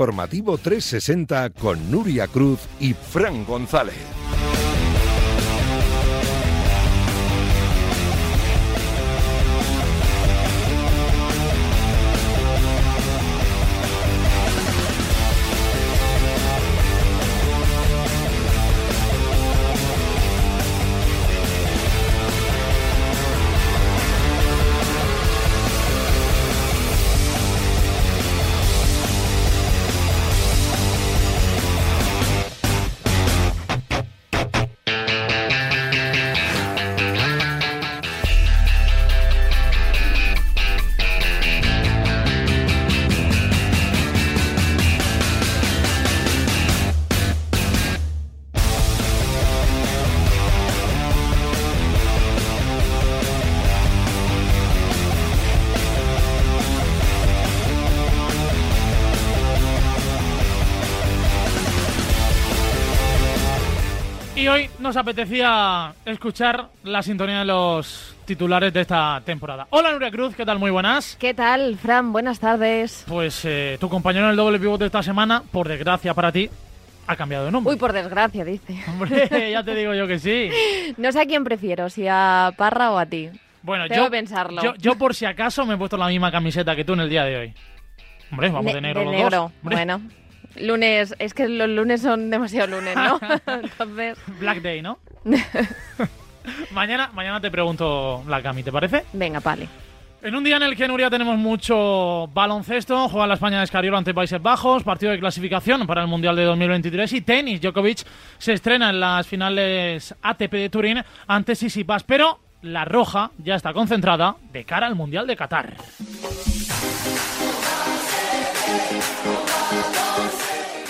Informativo 360 con Nuria Cruz y Fran González. Nos apetecía escuchar la sintonía de los titulares de esta temporada. Hola Nuria Cruz, ¿qué tal? Muy buenas. ¿Qué tal, Fran? Buenas tardes. Pues eh, tu compañero en el doble pivote esta semana, por desgracia para ti, ha cambiado de nombre. Uy, por desgracia, dice. Hombre, ya te digo yo que sí. No sé a quién prefiero, si a Parra o a ti. Bueno, Tengo yo, que pensarlo. yo, yo por si acaso me he puesto la misma camiseta que tú en el día de hoy. Hombre, vamos de, Ne- negro los negro. dos. Hombre, Bueno, lunes, es que los lunes son demasiado lunes, ¿no? Entonces, Black Day, ¿no? mañana, mañana te pregunto la cami, ¿te parece? venga, vale. En un día en el que Nuria tenemos mucho baloncesto, juega la España de Escariolo ante Países Bajos, partido de clasificación para el Mundial de 2023 y tenis. Djokovic se estrena en las finales ATP de Turín ante Sisipas, pero la roja ya está concentrada de cara al Mundial de Qatar.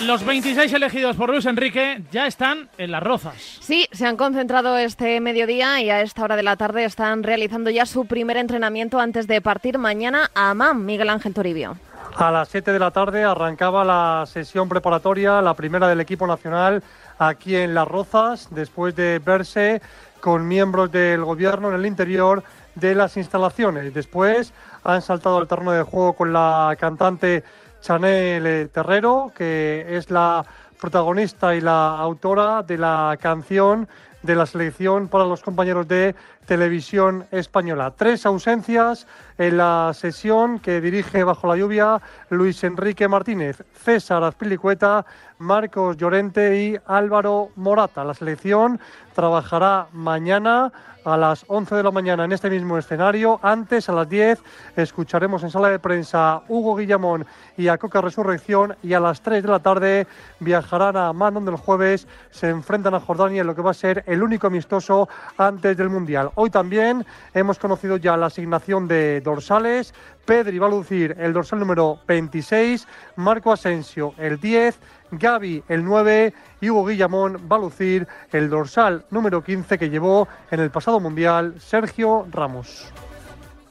Los 26 elegidos por Luis Enrique ya están en las rozas. Sí, se han concentrado este mediodía y a esta hora de la tarde están realizando ya su primer entrenamiento antes de partir mañana a Amán, Miguel Ángel Toribio. A las 7 de la tarde arrancaba la sesión preparatoria, la primera del equipo nacional aquí en Las Rozas, después de verse con miembros del gobierno en el interior de las instalaciones. Después han saltado al terreno de juego con la cantante Chanel eh, Terrero, que es la protagonista y la autora de la canción de la selección para los compañeros de televisión española. Tres ausencias en la sesión que dirige bajo la lluvia Luis Enrique Martínez, César Azpilicueta, Marcos Llorente y Álvaro Morata. La selección trabajará mañana a las 11 de la mañana en este mismo escenario. Antes, a las 10, escucharemos en sala de prensa Hugo Guillamón y a Coca Resurrección. Y a las 3 de la tarde viajarán a Amán, donde el jueves se enfrentan a Jordania en lo que va a ser el único amistoso antes del Mundial. Hoy también hemos conocido ya la asignación de dorsales. Pedri va a lucir el dorsal número 26, Marco Asensio el 10, Gaby el 9 y Hugo Guillamón va a lucir el dorsal número 15 que llevó en el pasado Mundial Sergio Ramos.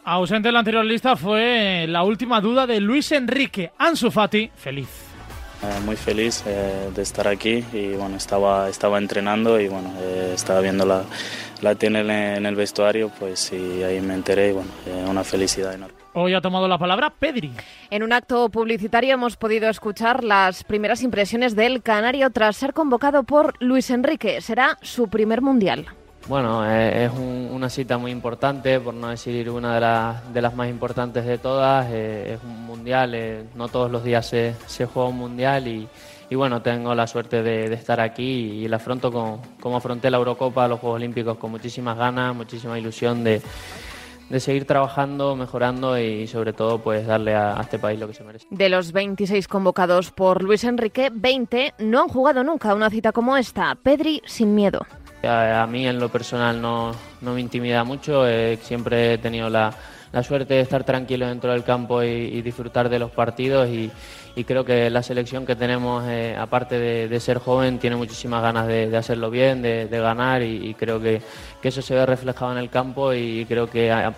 Ausente en la anterior lista fue la última duda de Luis Enrique. Ansu Fati, feliz. Eh, muy feliz eh, de estar aquí y bueno, estaba, estaba entrenando y bueno, eh, estaba viendo la, la tiene en el- vestuario, pues y ahí me enteré y bueno, eh, una felicidad enorme. Hoy ha tomado la palabra Pedri. En un acto publicitario hemos podido escuchar las primeras impresiones del Canario tras ser convocado por Luis Enrique. Será su primer mundial. Bueno, eh, es un- una cita muy importante, por no decir una de, las- de las más importantes de todas. eh, es un mundial, eh, no todos los días se, se juega un mundial y, y bueno, tengo la suerte de, de estar aquí y la afronto con- como afronté la Eurocopa, los Juegos Olímpicos, con muchísimas ganas, muchísima ilusión de, de seguir trabajando, mejorando y sobre todo pues darle a- a este país lo que se merece. De los 26 convocados por Luis Enrique, 20 no han jugado nunca una cita como esta. Pedri sin miedo. A, a mí en lo personal no, no me intimida mucho, eh, siempre he tenido la, la suerte de estar tranquilo dentro del campo y, y disfrutar de los partidos y, y creo que la selección que tenemos, eh, aparte de, de ser joven, tiene muchísimas ganas de, de hacerlo bien, de, de ganar y, y creo que, que eso se ve reflejado en el campo y creo que a-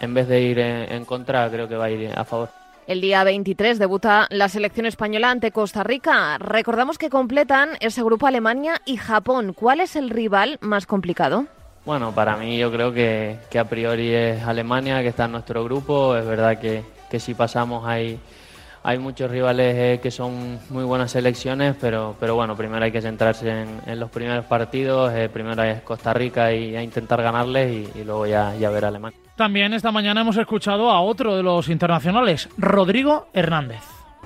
en vez de ir en, en contra, creo que va a ir a favor. El día 23 debuta la selección española ante Costa Rica. Recordamos que completan ese grupo Alemania y Japón. ¿Cuál es el rival más complicado? Bueno, para mí yo creo que, que a priori es Alemania, que está en nuestro grupo. Es verdad que, que si pasamos hay, hay muchos rivales eh, que son muy buenas selecciones, pero, pero bueno, primero hay que centrarse en, los primeros partidos, eh, primero es Costa Rica y a intentar ganarles y, luego ya, ya ver a Alemania. También esta mañana hemos escuchado a otro de los internacionales, Rodrigo Hernández.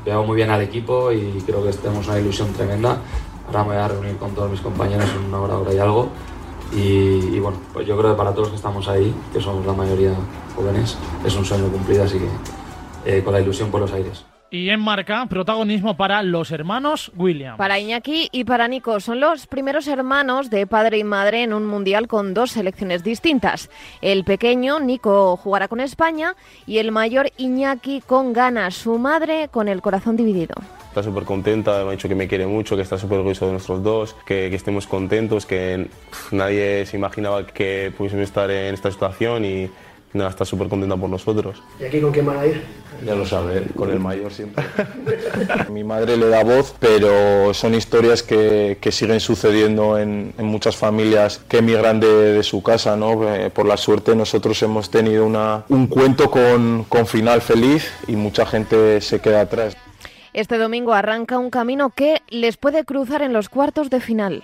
Veo muy bien al equipo y creo que tenemos una ilusión tremenda. Ahora me voy a reunir con todos mis compañeros en una hora, hora y algo. Y, bueno, pues yo creo que para todos que estamos ahí, que somos la mayoría jóvenes, es un sueño cumplido, así que eh, con la ilusión por los aires. Y en marca, protagonismo para los hermanos Williams. Para Iñaki y para Nico, son los primeros hermanos de padre y madre en un mundial con dos selecciones distintas. El pequeño, Nico, jugará con España y el mayor Iñaki con ganas, su madre con el corazón dividido. Está súper contenta, me ha dicho que me quiere mucho, que está súper orgulloso de nosotros dos, que, que estemos contentos, que nadie se imaginaba que pudiésemos estar en esta situación y nada, está súper contenta por nosotros. ¿Y aquí con quién van a ir? Ya lo sabe, con el mayor siempre. Mi madre le da voz, pero son historias que, que siguen sucediendo en, en, muchas familias que emigran de, de, su casa, ¿no? Eh, por la suerte nosotros hemos tenido una, un cuento con, con final feliz y mucha gente se queda atrás. Este domingo arranca un camino que les puede cruzar en los cuartos de final.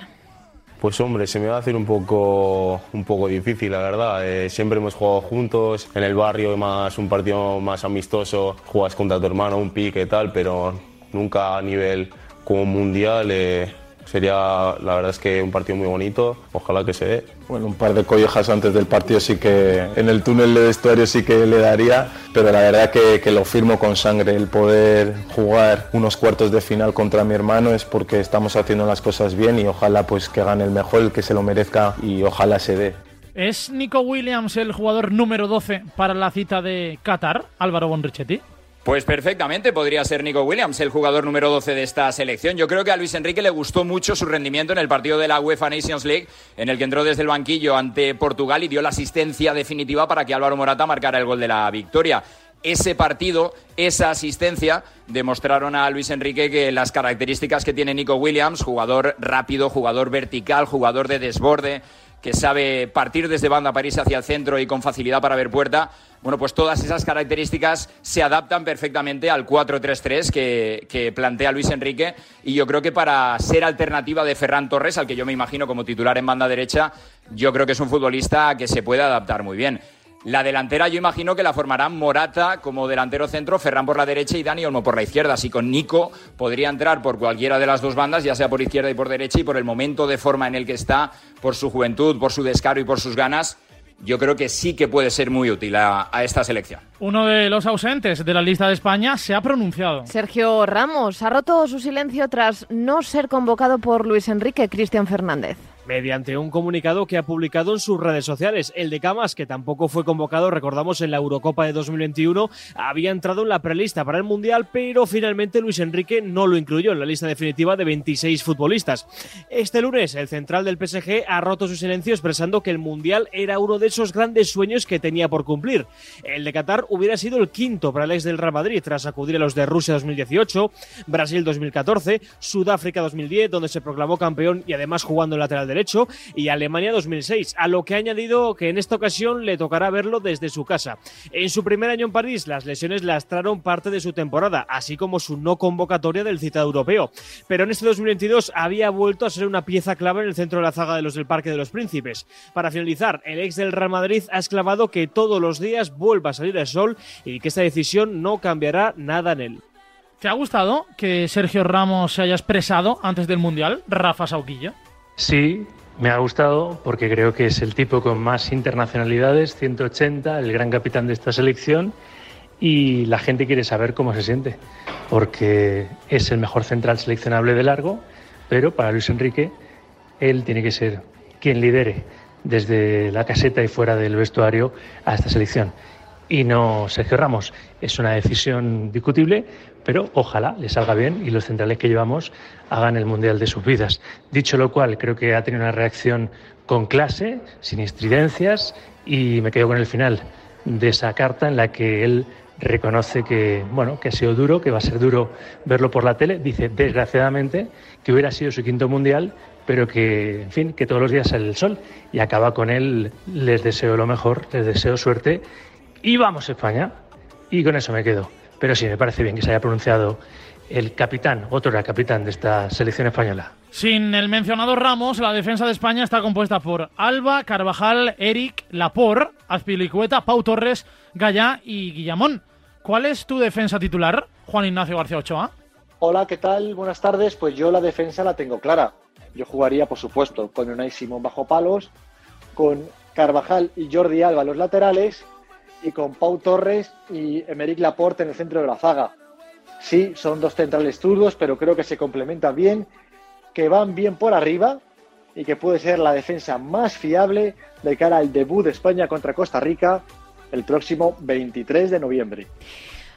Pues hombre, se me va a hacer un poco, un poco difícil, la verdad. Eh, siempre hemos jugado juntos, en el barrio más un partido más amistoso, juegas contra tu hermano, un pique y tal, pero nunca a nivel como mundial. Eh, Sería, la verdad es que un partido muy bonito, ojalá que se dé. Bueno, un par de collejas antes del partido sí que, en el túnel de vestuario sí que le daría, pero la verdad que, que lo firmo con sangre. El poder jugar unos cuartos de final contra mi hermano es porque estamos haciendo las cosas bien y ojalá pues que gane el mejor, el que se lo merezca y ojalá se dé. ¿Es Nico Williams el jugador número 12 para la cita de Qatar, Álvaro Bonrichetti? Pues perfectamente, podría ser Nico Williams, el jugador número 12 de esta selección. Yo creo que a Luis Enrique le gustó mucho su rendimiento en el partido de la UEFA Nations League, en el que entró desde el banquillo ante Portugal y dio la asistencia definitiva para que Álvaro Morata marcara el gol de la victoria. Ese partido, esa asistencia, demostraron a Luis Enrique que las características que tiene Nico Williams, jugador rápido, jugador vertical, jugador de desborde, que sabe partir desde banda para irse hacia el centro y con facilidad para ver puerta, bueno, pues todas esas características se adaptan perfectamente al 4-3-3 que, que, plantea Luis Enrique y yo creo que para ser alternativa de Ferran Torres, al que yo me imagino como titular en banda derecha, yo creo que es un futbolista que se puede adaptar muy bien. La delantera yo imagino que la formarán Morata como delantero centro, Ferran por la derecha y Dani Olmo por la izquierda. Así con Nico podría entrar por cualquiera de las dos bandas, ya sea por izquierda y por derecha, y por el momento de forma en el que está, por su juventud, por su descaro y por sus ganas, yo creo que sí que puede ser muy útil a, a, esta selección. Uno de los ausentes de la lista de España se ha pronunciado. Sergio Ramos ha roto su silencio tras no ser convocado por Luis Enrique Cristian Fernández mediante un comunicado que ha publicado en sus redes sociales. El de Camas, que tampoco fue convocado, recordamos, en la Eurocopa de 2021, había entrado en la prelista para el Mundial, pero finalmente Luis Enrique no lo incluyó en la lista definitiva de 26 futbolistas. Este lunes, el central del PSG ha roto su silencio expresando que el Mundial era uno de esos grandes sueños que tenía por cumplir. El de Qatar hubiera sido el quinto para el ex del Real Madrid tras acudir a los de Rusia 2018, Brasil 2014, Sudáfrica 2010, donde se proclamó campeón y además jugando en lateral de y Alemania 2006, a lo que ha añadido que en esta ocasión le tocará verlo desde su casa. En su primer año en París, las lesiones lastraron parte de su temporada, así como su no convocatoria del citado europeo. Pero en este 2022 había vuelto a ser una pieza clave en el centro de la zaga de los del Parque de los Príncipes. Para finalizar, el ex del Real Madrid ha exclamado que todos los días vuelva a salir el sol y que esta decisión no cambiará nada en él. ¿Te ha gustado que Sergio Ramos se haya expresado antes del Mundial, Rafa Sauquilla? Sí, me ha gustado porque creo que es el tipo con más internacionalidades, 180, el gran capitán de esta selección y la gente quiere saber cómo se siente, porque es el mejor central seleccionable de largo, pero para Luis Enrique él tiene que ser quien lidere desde la caseta y fuera del vestuario a esta selección y no Sergio Ramos. Es una decisión discutible, pero ojalá le salga bien y los centrales que llevamos hagan el Mundial de sus vidas. Dicho lo cual, creo que ha tenido una reacción con clase, sin estridencias, y me quedo con el final de esa carta en la que él reconoce que, bueno, que ha sido duro, que va a ser duro verlo por la tele. Dice, desgraciadamente, que hubiera sido su quinto mundial, pero que, en fin, que todos los días sale el sol. Y acaba con él, les deseo lo mejor, les deseo suerte y vamos España. Y con eso me quedo. pero sí me parece bien que se haya pronunciado el capitán, otro era capitán de esta selección española. Sin el mencionado Ramos, la defensa de España está compuesta por Alba, Carvajal, Eric, Lapor, Azpilicueta, Pau Torres, Gallá y Guillamón. ¿Cuál es tu defensa titular, Juan Ignacio García Ochoa? Hola, ¿qué tal? Buenas tardes. Pues yo la defensa la tengo clara. Yo jugaría, por supuesto, con Unai Simón bajo palos, con Carvajal y Jordi Alba los laterales y con Pau Torres y Emeric Laporte en el centro de la zaga. Sí, son dos centrales zurdos, pero creo que se complementan bien, que van bien por arriba y que puede ser la defensa más fiable de cara al debut de España contra Costa Rica el próximo 23 de noviembre.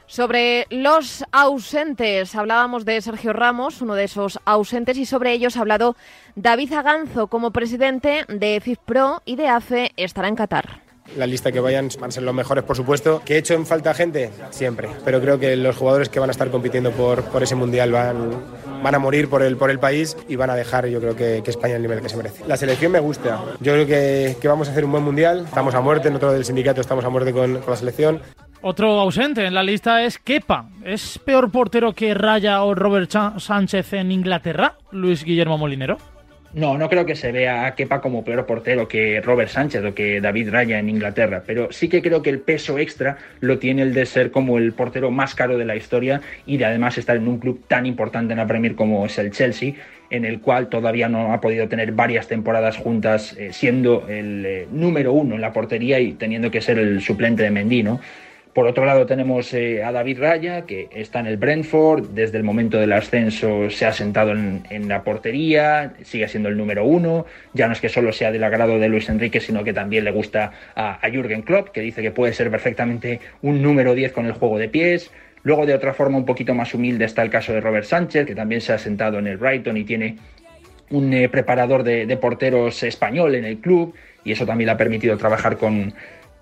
Sobre los ausentes, hablábamos de Sergio Ramos, uno de esos ausentes, y sobre ellos ha hablado David Aganzo como presidente de FIFPRO y de AFE estará en Qatar. La lista que vayan van a ser los mejores, por supuesto. ¿Que he hecho en falta gente? Siempre. Pero creo que los jugadores que van a estar compitiendo por, por ese mundial van, van a morir por el, por el país y van a dejar, yo creo que, que España el nivel que se merece. La selección me gusta. Yo creo que, que, vamos a hacer un buen mundial. Estamos a muerte, nosotros del sindicato estamos a muerte con, con la selección. Otro ausente en la lista es Kepa. ¿Es peor portero que Raya o Robert Sánchez en Inglaterra, Luis Guillermo Molinero? No, no creo que se vea a Kepa como peor portero que Robert Sánchez o que David Raya en Inglaterra, pero sí que creo que el peso extra lo tiene el de ser como el portero más caro de la historia y de además estar en un club tan importante en la Premier como es el Chelsea, en el cual todavía no ha podido tener varias temporadas juntas eh, siendo el eh, número uno en la portería y teniendo que ser el suplente de Mendy, ¿no? Por otro lado tenemos eh, a David Raya, que está en el Brentford, desde el momento del ascenso se ha sentado en, la portería, sigue siendo el número uno, ya no es que solo sea del agrado de Luis Enrique, sino que también le gusta a, a Jürgen Klopp, que dice que puede ser perfectamente un número 10 con el juego de pies. Luego de otra forma un poquito más humilde está el caso de Robert Sánchez, que también se ha sentado en el Brighton y tiene un eh, preparador de porteros español en el club, y eso también le ha permitido trabajar con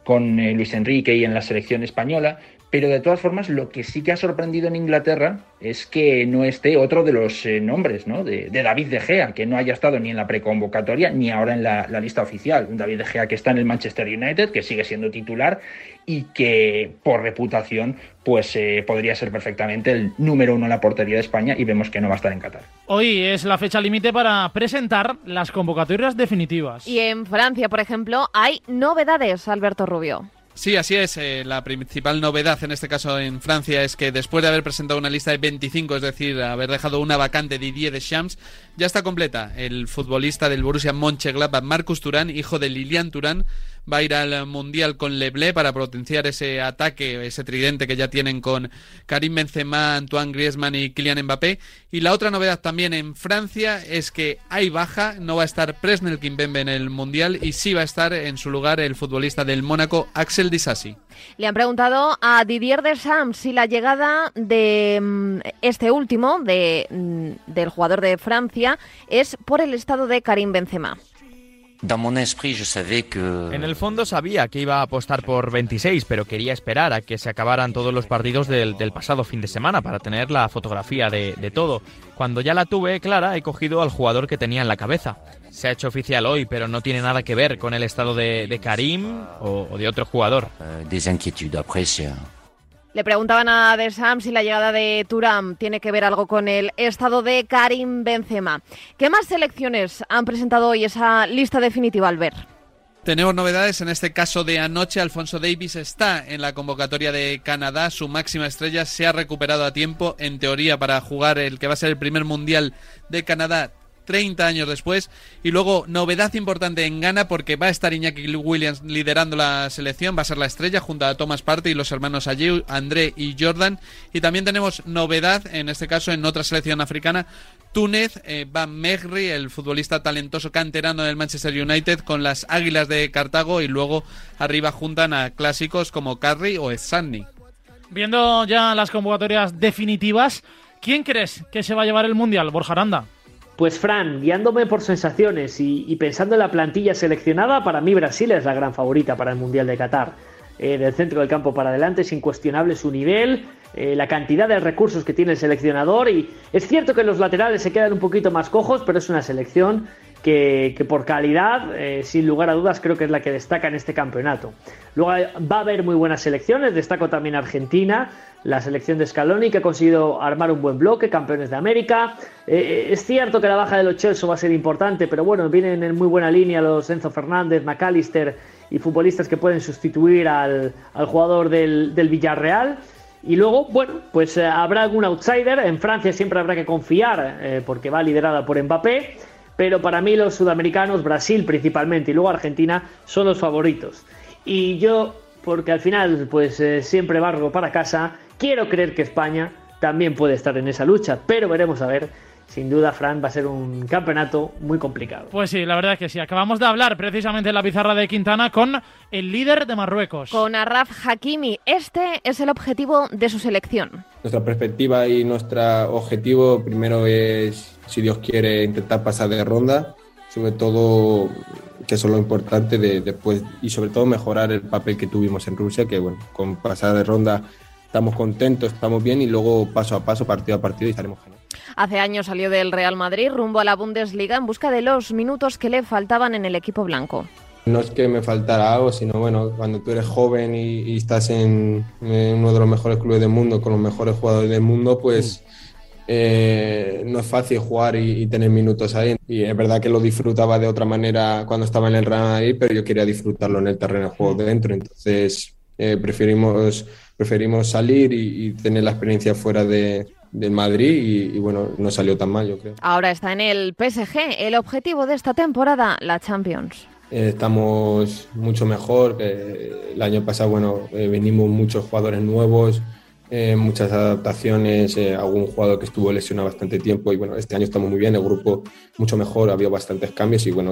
con eh, Luis Enrique y en la selección española, pero de todas formas lo que sí que ha sorprendido en Inglaterra es que no esté otro de los eh, nombres, ¿no? De, de, David De Gea, que no haya estado ni en la preconvocatoria ni ahora en la, la, lista oficial. Un David De Gea que está en el Manchester United, que sigue siendo titular y que por reputación pues eh, podría ser perfectamente el número uno en la portería de España y vemos que no va a estar en Qatar. Hoy es la fecha límite para presentar las convocatorias definitivas. Y en Francia, por ejemplo, hay novedades, Alberto Rubio. Sí, así es. Eh, la principal novedad en este caso en Francia es que después de haber presentado una lista de 25, es decir, haber dejado una vacante Didier Deschamps, ya está completa. El futbolista del Borussia Mönchengladbach, Marcus Turán, hijo de Lilian Turán, va a ir al Mundial con Leblé para potenciar ese ataque, ese tridente que ya tienen con Karim Benzema, Antoine Griezmann y Kylian Mbappé. Y la otra novedad también en Francia es que hay baja, no va a estar Presnel Kimpembe en el Mundial y sí va a estar en su lugar el futbolista del Mónaco, Axel Disasi. Le han preguntado a Didier Deschamps si la llegada de este último, de, del jugador de Francia, es por el estado de Karim Benzema. En el fondo sabía que iba a apostar por 26, pero quería esperar a que se acabaran todos los partidos del, del pasado fin de semana para tener la fotografía de, de, todo. Cuando ya la tuve clara, he cogido al jugador que tenía en la cabeza. Se ha hecho oficial hoy, pero no tiene nada que ver con el estado de, de Karim o, o, de otro jugador. Le preguntaban a Deschamps si la llegada de Turam tiene que ver algo con el estado de Karim Benzema. ¿Qué más selecciones han presentado hoy esa lista definitiva, Albert? Tenemos novedades, en este caso de anoche, Alfonso Davis está en la convocatoria de Canadá, su máxima estrella se ha recuperado a tiempo, en teoría, para jugar el que va a ser el primer mundial de Canadá 30 años después. Y luego, novedad importante en Ghana porque va a estar Iñaki Williams liderando la selección, va a ser la estrella junto a Thomas Partey y los hermanos Ayew, André y Jordan. Y también tenemos novedad, en este caso en otra selección africana, Túnez, eh, Van el futbolista talentoso canterano del Manchester United con las Águilas de Cartago y luego arriba juntan a clásicos como Carri o Sanni. Viendo ya las convocatorias definitivas, ¿quién crees que se va a llevar el Mundial, Borja Aranda? Pues Fran, guiándome por sensaciones y, pensando en la plantilla seleccionada, para mí Brasil es la gran favorita para el Mundial de Qatar. Eh, del centro del campo para adelante es incuestionable su nivel, eh, la cantidad de recursos que tiene el seleccionador y es cierto que los laterales se quedan un poquito más cojos, pero es una selección que, por calidad, eh, sin lugar a dudas, creo que es la que destaca en este campeonato. Luego va a haber muy buenas selecciones, destaco también Argentina, la selección de Scaloni, que ha conseguido armar un buen bloque, campeones de América. Eh, eh, es cierto que la baja de los Chelsea va a ser importante, pero bueno, vienen en muy buena línea los Enzo Fernández, McAllister y futbolistas que pueden sustituir al, jugador del, Villarreal. Y luego, bueno, pues habrá algún outsider. En Francia siempre habrá que confiar porque va liderada por Mbappé pero para mí los sudamericanos, Brasil principalmente y luego Argentina, son los favoritos. Y yo, porque al final pues eh, siempre barro para casa, quiero creer que España también puede estar en esa lucha, pero veremos a ver sin duda, Fran, va a ser un campeonato muy complicado. Pues sí, la verdad es que sí. Acabamos de hablar precisamente en la pizarra de Quintana con el líder de Marruecos. Con Arraf Hakimi. Este es el objetivo de su selección. Nuestra perspectiva y nuestro objetivo primero es, si Dios quiere, intentar pasar de ronda. Sobre todo, que eso es lo importante de, después, y sobre todo mejorar el papel que tuvimos en Rusia, que bueno, con pasar de ronda estamos contentos, estamos bien y luego paso a paso, partido a partido y estaremos genial. Hace años salió del Real Madrid rumbo a la Bundesliga en busca de los minutos que le faltaban en el equipo blanco. No es que me faltara algo, sino bueno, cuando tú eres joven y, estás en, uno de los mejores clubes del mundo, con los mejores jugadores del mundo, pues eh, no es fácil jugar y, tener minutos ahí. Y es verdad que lo disfrutaba de otra manera cuando estaba en el Real Madrid, pero yo quería disfrutarlo en el terreno de juego de dentro. Entonces eh, preferimos, preferimos salir y tener la experiencia fuera de, del Madrid y, bueno, no salió tan mal, yo creo. Ahora está en el PSG. El objetivo de esta temporada, la Champions. Eh, estamos mucho mejor. el año pasado, bueno, eh, venimos muchos jugadores nuevos, eh, muchas adaptaciones, algún jugador que estuvo lesionado bastante tiempo y bueno, este año estamos muy bien, el grupo mucho mejor, había bastantes cambios y bueno,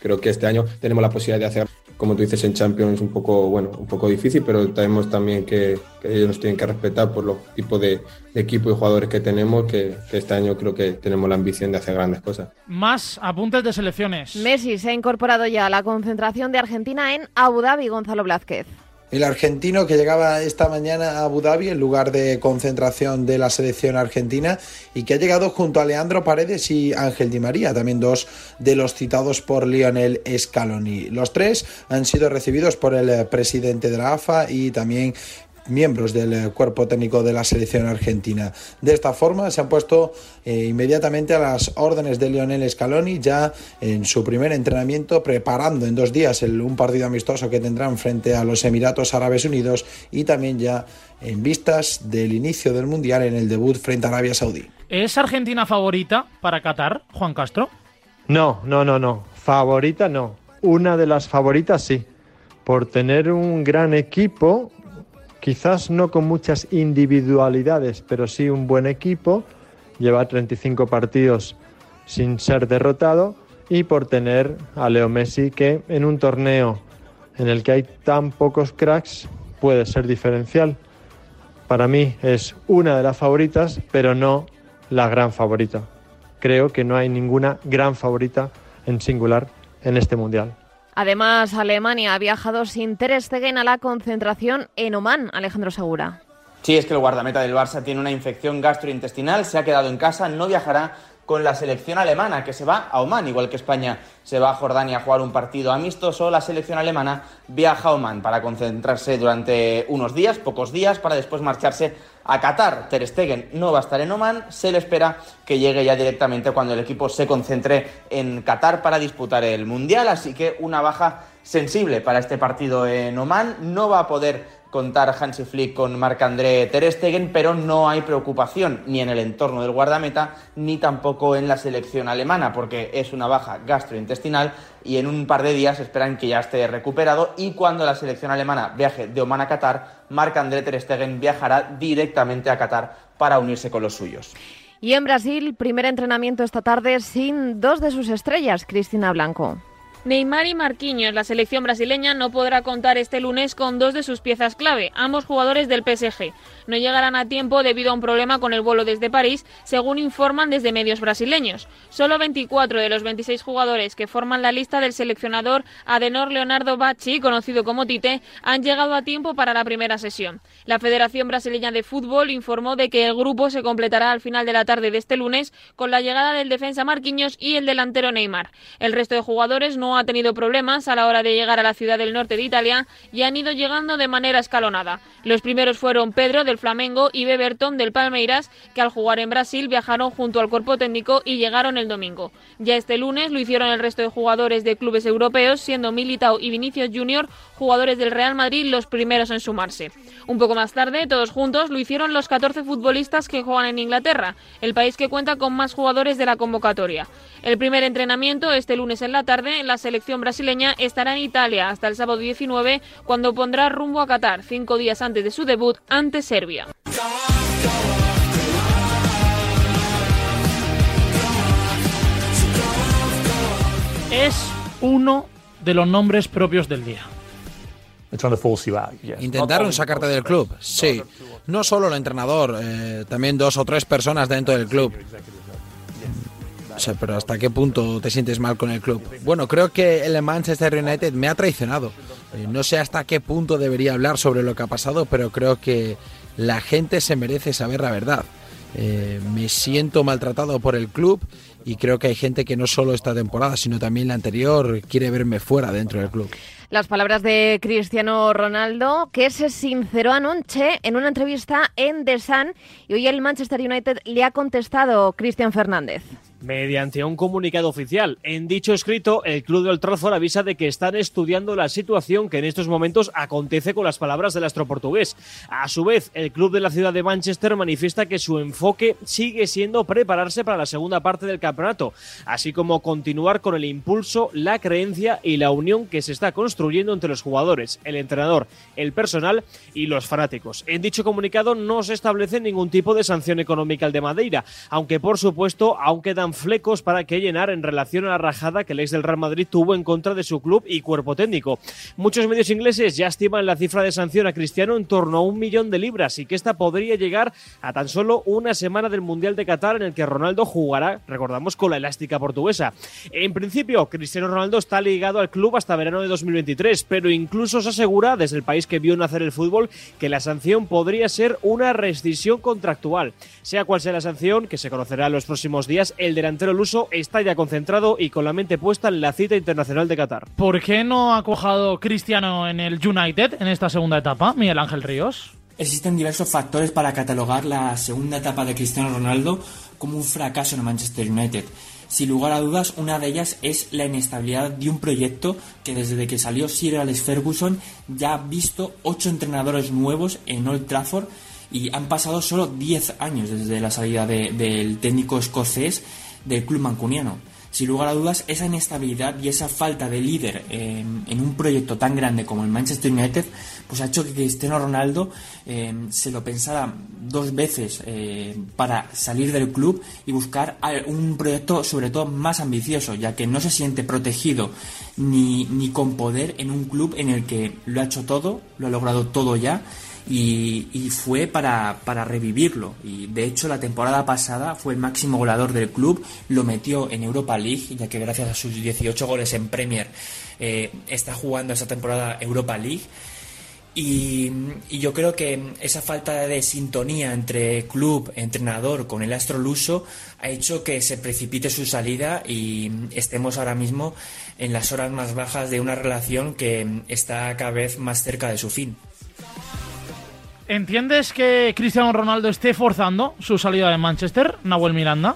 creo que este año tenemos la posibilidad de hacer como tú dices, en Champions un poco, bueno, un poco difícil, pero tenemos también que, ellos nos tienen que respetar por los tipos de, equipo y jugadores que tenemos, que, este año creo que tenemos la ambición de hacer grandes cosas. Más apuntes de selecciones. Messi se ha incorporado ya a la concentración de Argentina en Abu Dhabi, Gonzalo Blázquez. El argentino que llegaba esta mañana a Abu Dhabi, en lugar de concentración de la selección argentina, y que ha llegado junto a Leandro Paredes y Ángel Di María, también dos de los citados por Lionel Scaloni. Los tres han sido recibidos por el presidente de la AFA y también miembros del eh, cuerpo técnico de la selección argentina. De esta forma se han puesto eh, inmediatamente a las órdenes de Lionel Scaloni ya en su primer entrenamiento preparando en dos días el, un partido amistoso que tendrán frente a los Emiratos Árabes Unidos y también ya en vistas del inicio del Mundial en el debut frente a Arabia Saudí. ¿Es Argentina favorita para Qatar, Juan Castro? No, no, no, no. Favorita no. Una de las favoritas sí. Por tener un gran equipo quizás no con muchas individualidades, pero sí un buen equipo, lleva 35 partidos sin ser derrotado y por tener a Leo Messi que en un torneo en el que hay tan pocos cracks puede ser diferencial. Para mí es una de las favoritas, pero no la gran favorita. Creo que no hay ninguna gran favorita en singular en este mundial. Además, Alemania ha viajado sin Ter Stegen a la concentración en Oman, Alejandro Segura. Sí, es que el guardameta del Barça tiene una infección gastrointestinal, se ha quedado en casa, no viajará con la selección alemana que se va a Oman, igual que España se va a Jordania a jugar un partido amistoso, la selección alemana viaja a Oman para concentrarse durante unos días, pocos días, para después marcharse a Qatar. Ter Stegen no va a estar en Oman, se le espera que llegue ya directamente cuando el equipo se concentre en Qatar para disputar el Mundial, así que una baja sensible para este partido en Oman, no va a poder contar Hansi Flick con Marc-André Ter Stegen, pero no hay preocupación ni en el entorno del guardameta ni tampoco en la selección alemana, porque es una baja gastrointestinal y en un par de días esperan que ya esté recuperado y cuando la selección alemana viaje de Oman a Qatar, Marc-André Ter Stegen viajará directamente a Qatar para unirse con los suyos. Y en Brasil, primer entrenamiento esta tarde sin dos de sus estrellas, Cristina Blanco. Neymar y Marquinhos. La selección brasileña no podrá contar este lunes con dos de sus piezas clave, ambos jugadores del PSG. No llegarán a tiempo debido a un problema con el vuelo desde París, según informan desde medios brasileños. Solo 24 de los 26 jugadores que forman la lista del seleccionador Adenor Leonardo Bacci, conocido como Tite, han llegado a tiempo para la primera sesión. La Federación Brasileña de Fútbol informó de que el grupo se completará al final de la tarde de este lunes con la llegada del defensa Marquinhos y el delantero Neymar. El resto de jugadores no ha tenido problemas a la hora de llegar a la ciudad del norte de Italia y han ido llegando de manera escalonada. Los primeros fueron Pedro del Flamengo y Beberton del Palmeiras, que al jugar en Brasil viajaron junto al cuerpo técnico y llegaron el domingo. Ya este lunes lo hicieron el resto de jugadores de clubes europeos, siendo Militao y Vinicius Junior jugadores del Real Madrid los primeros en sumarse. Un poco más tarde, todos juntos, lo hicieron los 14 futbolistas que juegan en Inglaterra, el país que cuenta con más jugadores de la convocatoria. El primer entrenamiento, este lunes en la tarde, la selección brasileña estará en Italia hasta el sábado 19, cuando pondrá rumbo a Qatar, cinco días antes de su debut ante Serbia. Es uno de los nombres propios del día. Intentaron sacarte del club, sí. No solo el entrenador, eh, también dos o tres personas dentro del club. O sea, pero ¿hasta qué punto te sientes mal con el club? Bueno, creo que el Manchester United me ha traicionado. Eh, no sé hasta qué punto debería hablar sobre lo que ha pasado, pero creo que la gente se merece saber la verdad. Eh, me siento maltratado por el club y creo que hay gente que no solo esta temporada, sino también la anterior, quiere verme fuera dentro del club. Las palabras de Cristiano Ronaldo, que se sinceró anoche en una entrevista en The Sun y hoy el Manchester United le ha contestado Cristian Fernández mediante un comunicado oficial. En dicho escrito, el club del Trafford avisa de que están estudiando la situación que en estos momentos acontece con las palabras del astro portugués. A su vez, el club de la ciudad de Manchester manifiesta que su enfoque sigue siendo prepararse para la segunda parte del campeonato, así como continuar con el impulso, la creencia y la unión que se está construyendo entre los jugadores, el entrenador, el personal y los fanáticos. En dicho comunicado no se establece ningún tipo de sanción económica al de Madeira, aunque por supuesto aún quedan flecos para que llenar en relación a la rajada que el ex del Real Madrid tuvo en contra de su club y cuerpo técnico. Muchos medios ingleses ya estiman la cifra de sanción a Cristiano en torno a un millón de libras y que esta podría llegar a tan solo una semana del Mundial de Qatar en el que Ronaldo jugará, recordamos, con la elástica portuguesa. En principio, Cristiano Ronaldo está ligado al club hasta verano de 2023, pero incluso se asegura desde el país que vio nacer el fútbol que la sanción podría ser una rescisión contractual. Sea cual sea la sanción, que se conocerá en los próximos días, el delantero luso está ya concentrado y con la mente puesta en la cita internacional de Qatar. ¿Por qué no ha cojado Cristiano en el United en esta segunda etapa, Miguel Ángel Ríos? Existen diversos factores para catalogar la segunda etapa de Cristiano Ronaldo como un fracaso en Manchester United. Sin lugar a dudas, una de ellas es la inestabilidad de un proyecto que desde que salió Sir Alex Ferguson ya ha visto ocho entrenadores nuevos en Old Trafford y han pasado solo 10 años desde la salida del técnico escocés del club mancuniano. Sin lugar a dudas, esa inestabilidad y esa falta de líder en, un proyecto tan grande como el Manchester United, pues ha hecho que Cristiano Ronaldo eh, se lo pensara dos veces eh, para salir del club y buscar un proyecto sobre todo más ambicioso, ya que no se siente protegido ni, ni con poder en un club en el que lo ha hecho todo, lo ha logrado todo ya y, fue para, para, revivirlo. Y de hecho la temporada pasada fue el máximo goleador del club, lo metió en Europa League, ya que gracias a sus 18 goles en Premier eh, está jugando esa temporada Europa League. Y, yo creo que esa falta de sintonía entre club, entrenador con el astro luso ha hecho que se precipite su salida y estemos ahora mismo en las horas más bajas de una relación que está cada vez más cerca de su fin. ¿Entiendes que Cristiano Ronaldo esté forzando su salida de Manchester, Nahuel Miranda?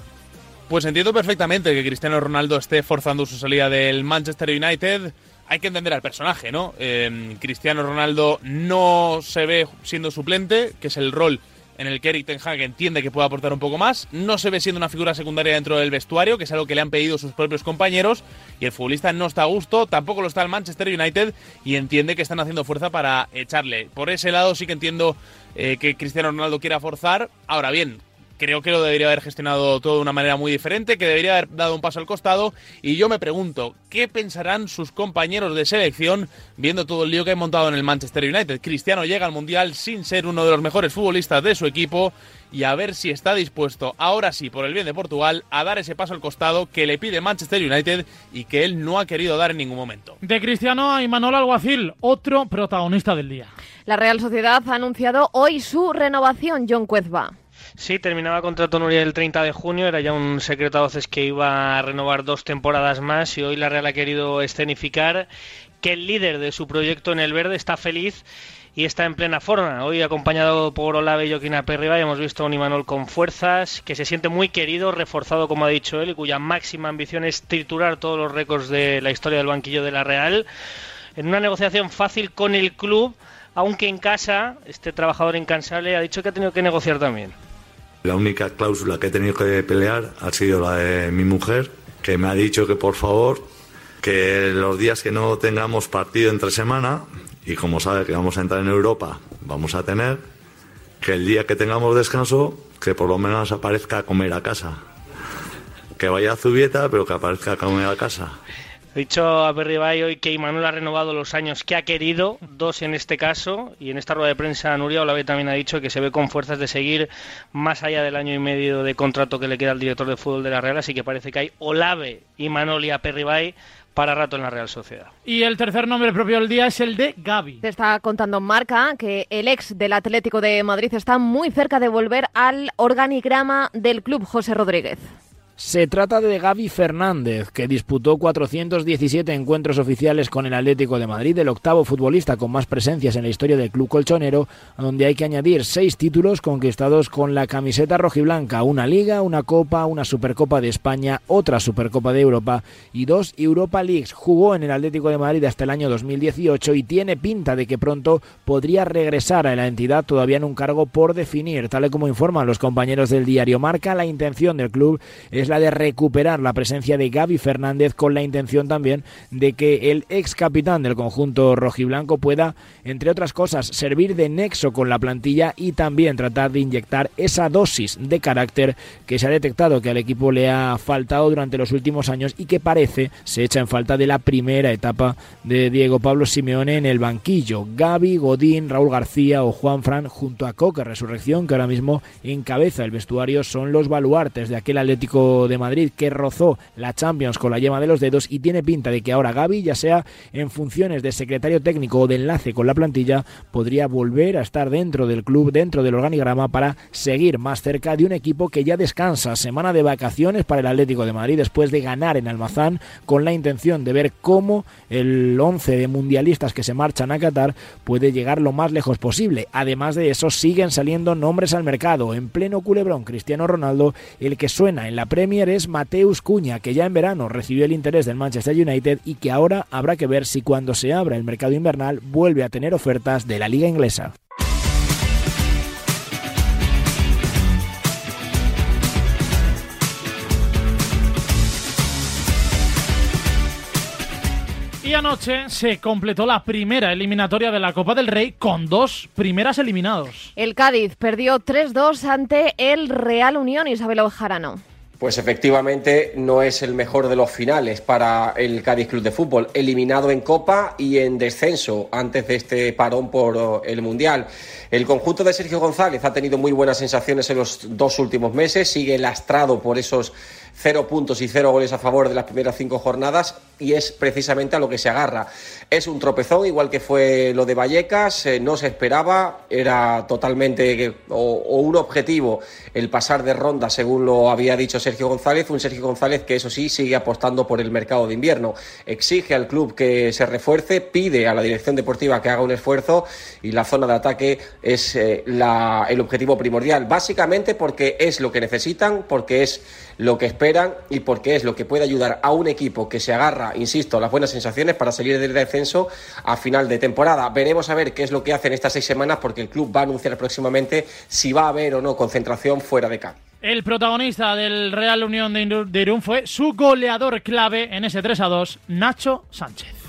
Pues entiendo perfectamente que Cristiano Ronaldo esté forzando su salida del Manchester United. Hay que entender al personaje, ¿no? Eh, Cristiano Ronaldo no se ve siendo suplente, que es el rol en el que Eric Ten entiende que puede aportar un poco más. No se ve siendo una figura secundaria dentro del vestuario, que es algo que le han pedido sus propios compañeros. Y el futbolista no está a gusto, tampoco lo está el Manchester United y entiende que están haciendo fuerza para echarle. Por ese lado sí que entiendo eh, que Cristiano Ronaldo quiera forzar. Ahora bien, creo que lo debería haber gestionado todo de una manera muy diferente, que debería haber dado un paso al costado. Y yo me pregunto, ¿qué pensarán sus compañeros de selección viendo todo el lío que ha montado en el Manchester United? Cristiano llega al Mundial sin ser uno de los mejores futbolistas de su equipo y a ver si está dispuesto, ahora sí, por el bien de Portugal, a dar ese paso al costado que le pide Manchester United y que él no ha querido dar en ningún momento. De Cristiano a Imanol Alguacil, otro protagonista del día. La Real Sociedad ha anunciado hoy su renovación, John Cuezba. Sí, terminaba contrato Nuria el 30 de junio, era ya un secreto a voces que iba a renovar dos temporadas más y hoy la Real ha querido escenificar que el líder de su proyecto en el verde está feliz y está en plena forma. Hoy acompañado por Olave y Joaquín Aperriba hemos visto a un Imanol con fuerzas, que se siente muy querido, reforzado como ha dicho él, y cuya máxima ambición es triturar todos los récords de la historia del banquillo de la Real. En una negociación fácil con el club, aunque en casa, este trabajador incansable ha dicho que ha tenido que negociar también. La única cláusula que he tenido que pelear ha sido la de mi mujer, que me ha dicho que por favor, que los días que no tengamos partido entre semana, y como sabe que vamos a entrar en Europa, vamos a tener que el día que tengamos descanso, que por lo menos aparezca a comer a casa. Que vaya a Zubieta, pero que aparezca a comer a casa. He dicho a Berribay hoy que Imanol ha renovado los años que ha querido, dos en este caso, y en esta rueda de prensa Nuria Olave también ha dicho que se ve con fuerzas de seguir más allá del año y medio de contrato que le queda al director de fútbol de la Real, así que parece que hay Olave, Imanol y Aperribay para rato en la Real Sociedad. Y el tercer nombre propio del día es el de Gaby. Te está contando Marca que el ex del Atlético de Madrid está muy cerca de volver al organigrama del club José Rodríguez. Se trata de Gaby Fernández, que disputó 417 encuentros oficiales con el Atlético de Madrid, el octavo futbolista con más presencias en la historia del club colchonero, donde hay que añadir seis títulos conquistados con la camiseta rojiblanca, una liga, una copa, una supercopa de España, otra supercopa de Europa y dos Europa Leagues. Jugó en el Atlético de Madrid hasta el año 2018 y tiene pinta de que pronto podría regresar a la entidad todavía en un cargo por definir, tal y como informan los compañeros del diario Marca, la intención del club es de recuperar la presencia de Gaby Fernández con la intención también de que el ex capitán del conjunto rojiblanco pueda, entre otras cosas, servir de nexo con la plantilla y también tratar de inyectar esa dosis de carácter que se ha detectado que al equipo le ha faltado durante los últimos años y que parece se echa en falta de la primera etapa de Diego Pablo Simeone en el banquillo. Gaby, Godín, Raúl García o Juan Fran junto a Coque Resurrección que ahora mismo encabeza el vestuario son los baluartes de aquel Atlético de Madrid que rozó la Champions con la yema de los dedos y tiene pinta de que ahora Gaby, ya sea en funciones de secretario técnico o de enlace con la plantilla, podría volver a estar dentro del club, dentro del organigrama para seguir más cerca de un equipo que ya descansa semana de vacaciones para el Atlético de Madrid después de ganar en Almazán con la intención de ver cómo el 11 de mundialistas que se marchan a Qatar puede llegar lo más lejos posible. Además de eso, siguen saliendo nombres al mercado. En pleno culebrón, Cristiano Ronaldo, el que suena en la Premier es Mateus Cuña, que ya en verano recibió el interés del Manchester United y que ahora habrá que ver si cuando se abra el mercado invernal vuelve a tener ofertas de la liga inglesa. Y anoche se completó la primera eliminatoria de la Copa del Rey con dos primeras eliminados. El Cádiz perdió 3-2 ante el Real Unión Isabel Ojarano. Pues efectivamente no es el mejor de los finales para el Cádiz Club de Fútbol, eliminado en Copa y en descenso antes de este parón por el Mundial. El conjunto de Sergio González ha tenido muy buenas sensaciones en los dos últimos meses, sigue lastrado por esos cero puntos y cero goles a favor de las primeras cinco jornadas y es precisamente a lo que se agarra. Es un tropezón, igual que fue lo de Vallecas, eh, no se esperaba, era totalmente o, un objetivo el pasar de ronda, según lo había dicho Sergio González, un Sergio González que eso sí sigue apostando por el mercado de invierno, exige al club que se refuerce, pide a la dirección deportiva que haga un esfuerzo y la zona de ataque es eh, el objetivo primordial, básicamente porque es lo que necesitan, porque es lo que esperan y porque es lo que puede ayudar a un equipo que se agarra, insisto, a las buenas sensaciones para salir del descenso a final de temporada. Veremos a ver qué es lo que hacen estas seis semanas porque el club va a anunciar próximamente si va a haber o no concentración fuera de campo. El protagonista del Real Unión de Irún fue su goleador clave en ese 3 a 2, Nacho Sánchez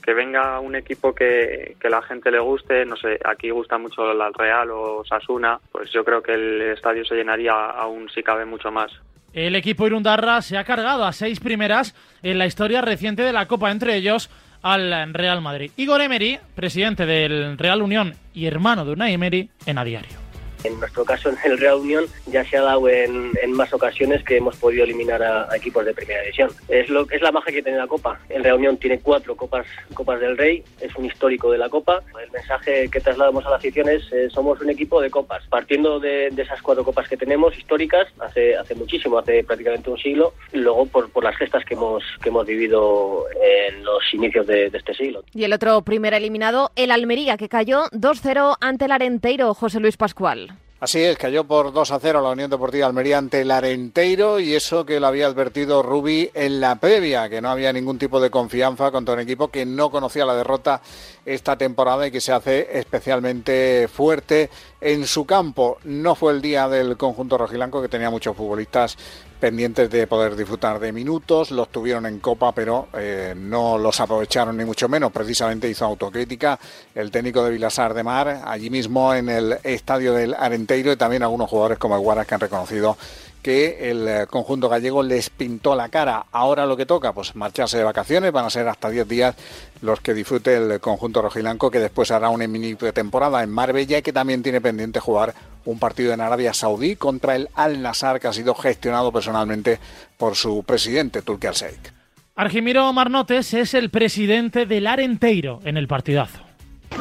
que venga un equipo que, que la gente le guste, no sé, aquí gusta mucho el Real o Sasuna, pues yo creo que el estadio se llenaría aún si cabe mucho más. El equipo Irundarra se ha cargado a seis primeras en la historia reciente de la Copa, entre ellos al Real Madrid. Igor Emery, presidente del Real Unión y hermano de Unai Emery, en a diario. En nuestro caso, en el Real Unión, ya se ha dado en, más ocasiones que hemos podido eliminar a, equipos de primera división. Es, lo, es la magia que tiene la Copa. El Real Unión tiene cuatro copas, copas del Rey, es un histórico de la Copa. El mensaje que trasladamos a la afición es eh, somos un equipo de copas. Partiendo de, esas cuatro copas que tenemos históricas, hace, hace muchísimo, hace prácticamente un siglo, luego por, por las gestas que hemos, que hemos vivido en los inicios de, de este siglo. Y el otro primer eliminado, el Almería, que cayó 2-0 ante el Arenteiro, José Luis Pascual. Así es, cayó por 2 a 0 la Unión Deportiva Almería ante el y eso que lo había advertido Rubi en la previa, que no había ningún tipo de confianza contra un equipo que no conocía la derrota esta temporada y que se hace especialmente fuerte en su campo. No fue el día del conjunto rojilanco que tenía muchos futbolistas pendientes de poder disfrutar de minutos, los tuvieron en copa, pero eh, no los aprovecharon ni mucho menos. Precisamente hizo autocrítica el técnico de Vilasar de Mar, allí mismo en el estadio del Arenteiro, y también algunos jugadores como el Guaras que han reconocido que el eh, conjunto gallego les pintó la cara. Ahora lo que toca, pues marcharse de vacaciones, van a ser hasta 10 días los que disfrute el conjunto rojilanco, que después hará una mini temporada en Marbella y que también tiene pendiente jugar un partido en Arabia Saudí contra el Al Nassr, que ha sido gestionado personalmente por su presidente, Turki Al-Sheikh. Argimiro Marnotes es el presidente del Arenteiro en el partidazo.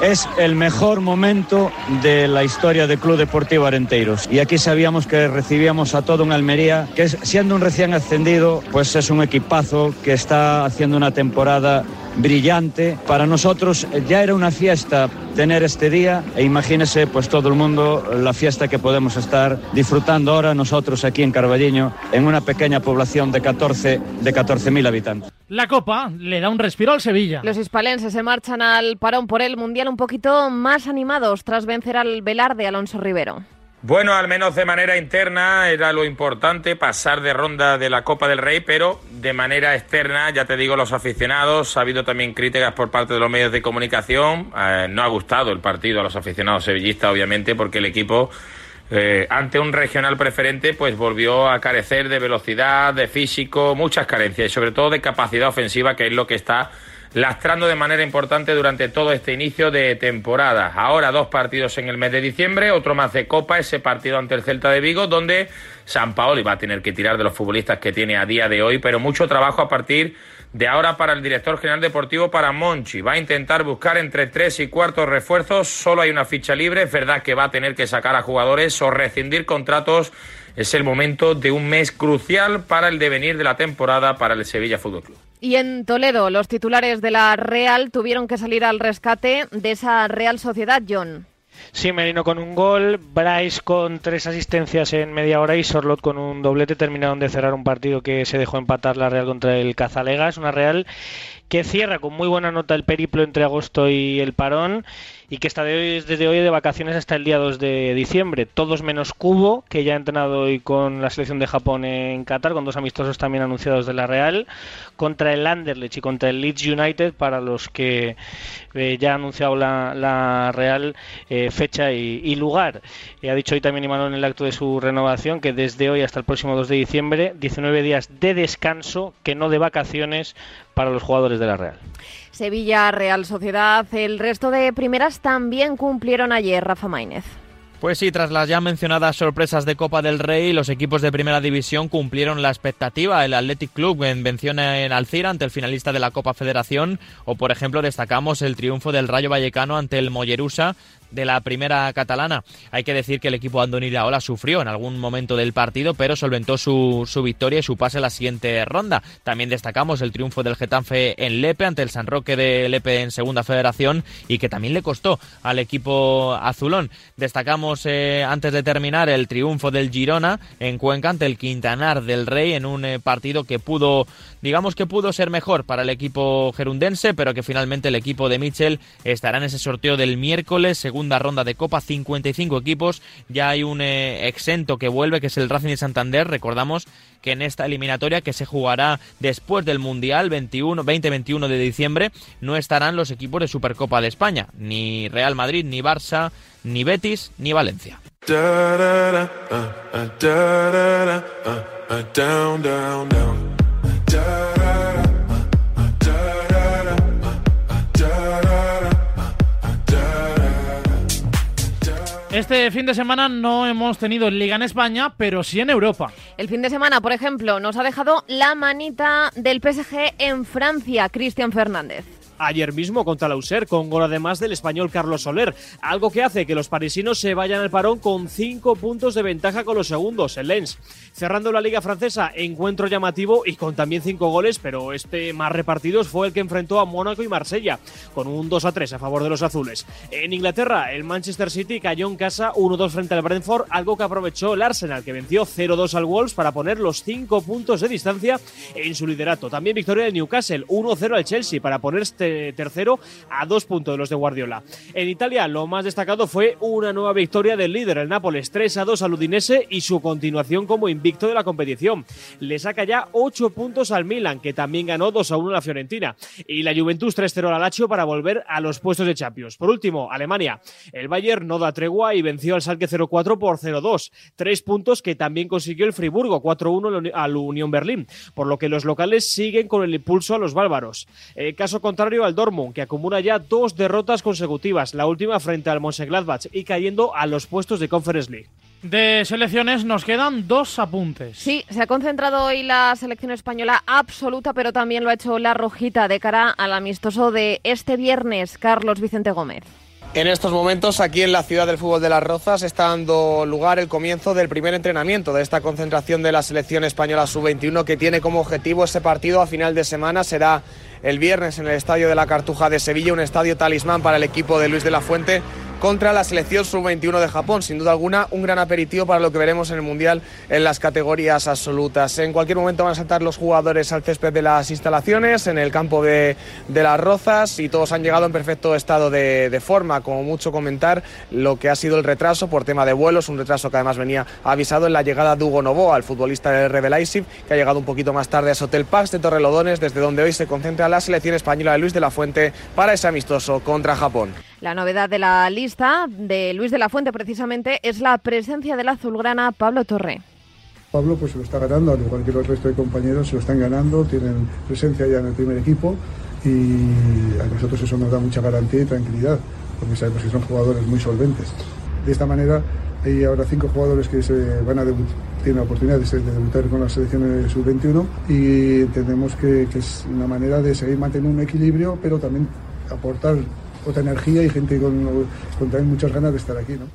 Es el mejor momento de la historia del Club Deportivo Arenteiros. Y aquí sabíamos que recibíamos a todo un Almería, que siendo un recién ascendido, pues es un equipazo que está haciendo una temporada brillante. Para nosotros ya era una fiesta tener este día e imagínese pues todo el mundo la fiesta que podemos estar disfrutando ahora nosotros aquí en Carballiño en una pequeña población de 14 de 14.000 habitantes. La Copa le da un respiro al Sevilla. Los hispalenses se marchan al parón por el Mundial un poquito más animados tras vencer al Velar de Alonso Rivero. Bueno, al menos de manera interna era lo importante pasar de ronda de la Copa del Rey, pero de manera externa, ya te digo, los aficionados, ha habido también críticas por parte de los medios de comunicación, eh, no ha gustado el partido a los aficionados sevillistas, obviamente, porque el equipo eh, ante un regional preferente, pues volvió a carecer de velocidad, de físico, muchas carencias y sobre todo de capacidad ofensiva, que es lo que está lastrando de manera importante durante todo este inicio de temporada. Ahora dos partidos en el mes de diciembre, otro más de Copa, ese partido ante el Celta de Vigo, donde San Paoli va a tener que tirar de los futbolistas que tiene a día de hoy, pero mucho trabajo a partir de ahora para el director general deportivo, para Monchi. Va a intentar buscar entre tres y cuartos refuerzos, solo hay una ficha libre, es verdad que va a tener que sacar a jugadores o rescindir contratos. Es el momento de un mes crucial para el devenir de la temporada para el Sevilla Fútbol Club. Y en Toledo, los titulares de la Real tuvieron que salir al rescate de esa Real Sociedad, John. Sí, Merino con un gol, Bryce con tres asistencias en media hora y Sorlot con un doblete terminaron de cerrar un partido que se dejó empatar la Real contra el Cazalega. Es una Real que cierra con muy buena nota el periplo entre agosto y el parón y que está desde hoy de vacaciones hasta el día 2 de diciembre. Todos menos Cubo, que ya ha entrenado hoy con la selección de Japón en Qatar, con dos amistosos también anunciados de la Real, contra el Anderlecht y contra el Leeds United, para los que eh, ya ha anunciado la, Real eh, fecha y, lugar. ha dicho hoy también Imanol en el acto de su renovación que desde hoy hasta el próximo 2 de diciembre, 19 días de descanso, que no de vacaciones para los jugadores de la Real. Sevilla, Real Sociedad, el resto de primeras también cumplieron ayer, Rafa Maínez. Pues sí, tras las ya mencionadas sorpresas de Copa del Rey, los equipos de primera división cumplieron la expectativa. El Athletic Club venció en Alcira ante el finalista de la Copa Federación, o por ejemplo destacamos el triunfo del Rayo Vallecano ante el Mollerusa de la primera catalana. Hay que decir que el equipo Andoni Laola sufrió en algún momento del partido, pero solventó su, su, victoria y su pase a la siguiente ronda. También destacamos el triunfo del Getafe en Lepe ante el San Roque de Lepe en segunda federación y que también le costó al equipo azulón. Destacamos eh, antes de terminar el triunfo del Girona en Cuenca ante el Quintanar del Rey en un eh, partido que pudo, digamos que pudo ser mejor para el equipo gerundense, pero que finalmente el equipo de Michel estará en ese sorteo del miércoles, según segunda ronda de Copa, 55 equipos, ya hay un eh, exento que vuelve, que es el Racing de Santander, recordamos que en esta eliminatoria que se jugará después del Mundial 21, 20-21 de diciembre, no estarán los equipos de Supercopa de España, ni Real Madrid, ni Barça, ni Betis, ni Valencia. Este fin de semana no hemos tenido Liga en España, pero sí en Europa. El fin de semana, por ejemplo, nos ha dejado la manita del PSG en Francia, Cristian Fernández ayer mismo contra la USER, con gol además del español Carlos Soler, algo que hace que los parisinos se vayan al parón con cinco puntos de ventaja con los segundos, el Lens. Cerrando la liga francesa, encuentro llamativo y con también cinco goles, pero este más repartidos fue el que enfrentó a Mónaco y Marsella, con un 2 a 3 a favor de los azules. En Inglaterra, el Manchester City cayó en casa 1-2 frente al Brentford, algo que aprovechó el Arsenal, que venció 0-2 al Wolves para poner los cinco puntos de distancia en su liderato. También victoria de Newcastle, 1-0 al Chelsea para poner este tercero a dos puntos de los de Guardiola. En Italia lo más destacado fue una nueva victoria del líder, el Nápoles 3 a 2 al Udinese y su continuación como invicto de la competición. Le saca ya ocho puntos al Milan, que también ganó 2 a 1 a la Fiorentina. Y la Juventus 3-0 al Lazio para volver a los puestos de Champions. Por último, Alemania. El Bayern no da tregua y venció al Salque 0-4 por 0-2. Tres puntos que también consiguió el Friburgo 4-1 al Unión Berlín, por lo que los locales siguen con el impulso a los bárbaros. Eh, caso contrario, al Dortmund, que acumula ya dos derrotas consecutivas, la última frente al Mönchengladbach y cayendo a los puestos de Conference League. De selecciones nos quedan dos apuntes. Sí, se ha concentrado hoy la selección española absoluta, pero también lo ha hecho la rojita de cara al amistoso de este viernes, Carlos Vicente Gómez. En estos momentos, aquí en la ciudad del fútbol de las Rozas, está dando lugar el comienzo del primer entrenamiento de esta concentración de la selección española sub-21 que tiene como objetivo ese partido a final de semana. Será el viernes en el Estadio de la Cartuja de Sevilla, un estadio talismán para el equipo de Luis de la Fuente contra la selección sub-21 de Japón. Sin duda alguna, un gran aperitivo para lo que veremos en el Mundial en las categorías absolutas. En cualquier momento van a saltar los jugadores al césped de las instalaciones, en el campo de, las Rozas, y todos han llegado en perfecto estado de, forma. Como mucho comentar lo que ha sido el retraso por tema de vuelos, un retraso que además venía avisado en la llegada de Hugo Novoa, el futbolista del Rebel que ha llegado un poquito más tarde a Sotel Pax de Torrelodones, desde donde hoy se concentra la selección española de Luis de la Fuente para ese amistoso contra Japón. La novedad de la lista de Luis de la Fuente precisamente es la presencia del azulgrana Pablo Torre. Pablo pues lo está ganando, al igual que los resto de compañeros se lo están ganando, tienen presencia ya en el primer equipo y a nosotros eso nos da mucha garantía y tranquilidad, porque sabemos que son jugadores muy solventes. De esta manera hay ahora cinco jugadores que se van a debutar, tienen la oportunidad de, debutar con la selección sub-21 y entendemos que es una manera de seguir manteniendo un equilibrio, pero también aportar otra energía y gente con, también muchas ganas de estar aquí. ¿no?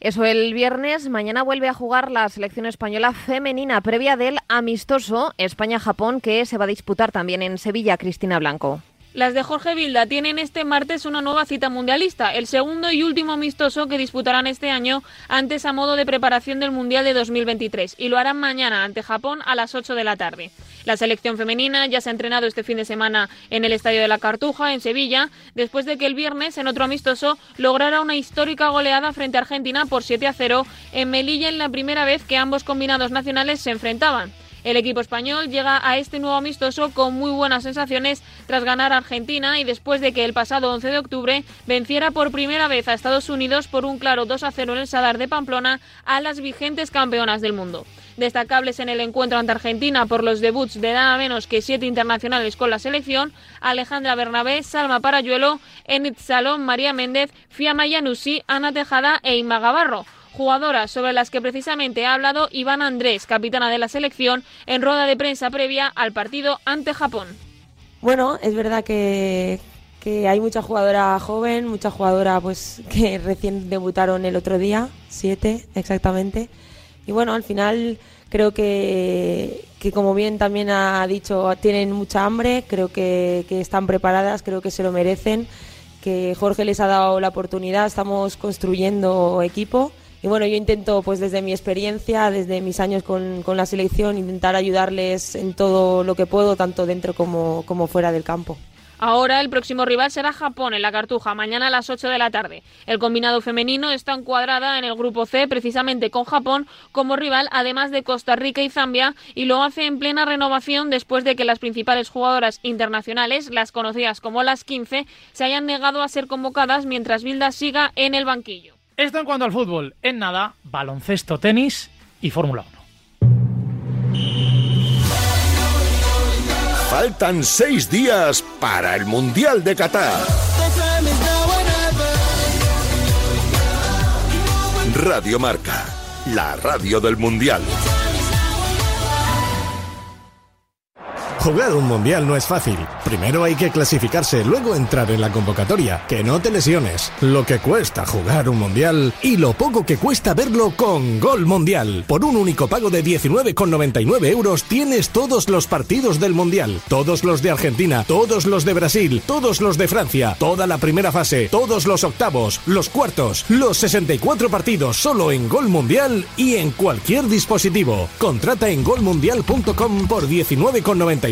Eso el viernes. Mañana vuelve a jugar la selección española femenina previa del amistoso España-Japón que se va a disputar también en Sevilla, Cristina Blanco. Las de Jorge Vilda tienen este martes una nueva cita mundialista, el segundo y último amistoso que disputarán este año antes a modo de preparación del Mundial de 2023 y lo harán mañana ante Japón a las 8 de la tarde. La selección femenina ya se ha entrenado este fin de semana en el Estadio de la Cartuja, en Sevilla, después de que el viernes, en otro amistoso, lograra una histórica goleada frente a Argentina por 7 a 0 en Melilla en la primera vez que ambos combinados nacionales se enfrentaban. El equipo español llega a este nuevo amistoso con muy buenas sensaciones tras ganar a Argentina y después de que el pasado 11 de octubre venciera por primera vez a Estados Unidos por un claro 2 a 0 en el Sadar de Pamplona a las vigentes campeonas del mundo. Destacables en el encuentro ante Argentina por los debuts de nada menos que siete internacionales con la selección, Alejandra Bernabé, Salma Parayuelo, Enid Salón, María Méndez, Fiamma Yanusi, Ana Tejada e Inma Gavarro jugadoras sobre las que precisamente ha hablado Iván Andrés, capitana de la selección, en rueda de prensa previa al partido ante Japón. Bueno, es verdad que, hay mucha jugadora joven, mucha jugadora pues que recién debutaron el otro día, siete exactamente. Y bueno, al final creo que, que como bien también ha dicho, tienen mucha hambre, creo que, que están preparadas, creo que se lo merecen, que Jorge les ha dado la oportunidad, estamos construyendo equipo y bueno, yo intento, pues desde mi experiencia, desde mis años con, con la selección, intentar ayudarles en todo lo que puedo, tanto dentro como, como fuera del campo. Ahora el próximo rival será Japón en la Cartuja, mañana a las 8 de la tarde. El combinado femenino está encuadrada en el grupo C precisamente con Japón como rival, además de Costa Rica y Zambia, y lo hace en plena renovación después de que las principales jugadoras internacionales, las conocidas como las 15, se hayan negado a ser convocadas mientras Bilda siga en el banquillo. Esto en cuanto al fútbol. En nada, baloncesto, tenis y Fórmula 1. Faltan seis días para el Mundial de Qatar. Radio Marca, la radio del Mundial. Jugar un mundial no es fácil. Primero hay que clasificarse, luego entrar en la convocatoria. Que no te lesiones. Lo que cuesta jugar un mundial y lo poco que cuesta verlo con Gol Mundial. Por un único pago de 19,99 euros tienes todos los partidos del mundial. Todos los de Argentina, todos los de Brasil, todos los de Francia, toda la primera fase, todos los octavos, los cuartos, los 64 partidos solo en Gol Mundial y en cualquier dispositivo. Contrata en golmundial.com por 19,99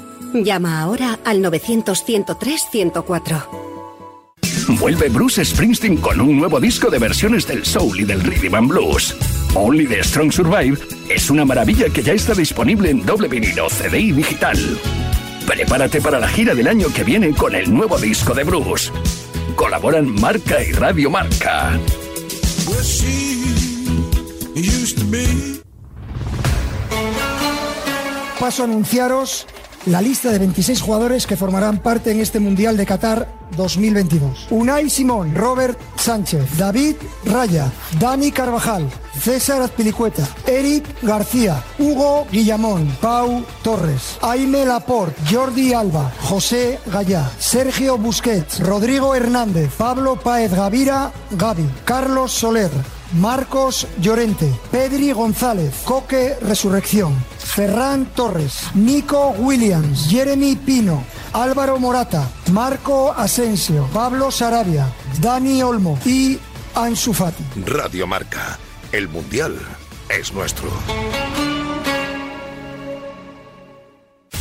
Llama ahora al 900-103-104. Vuelve Bruce Springsteen con un nuevo disco de versiones del soul y del rhythm and blues. Only the Strong Survive es una maravilla que ya está disponible en doble vinilo, CD y digital. Prepárate para la gira del año que viene con el nuevo disco de Bruce. Colaboran Marca y Radio Marca. Paso a anunciaros la lista de 26 jugadores que formarán parte en este Mundial de Qatar 2022. Unai Simón, Robert Sánchez, David Raya, Dani Carvajal, César Azpilicueta, Eric García, Hugo Guillamón, Pau Torres, Aime Laporte, Jordi Alba, José Gallá, Sergio Busquets, Rodrigo Hernández, Pablo Paez Gavira, Gaby, Carlos Soler, Marcos Llorente, Pedri González, Coque Resurrección, Ferran Torres, Nico Williams, Jeremy Pino, Álvaro Morata, Marco Asensio, Pablo Sarabia, Dani Olmo y Ansu Fati. Radio Marca, el Mundial es nuestro.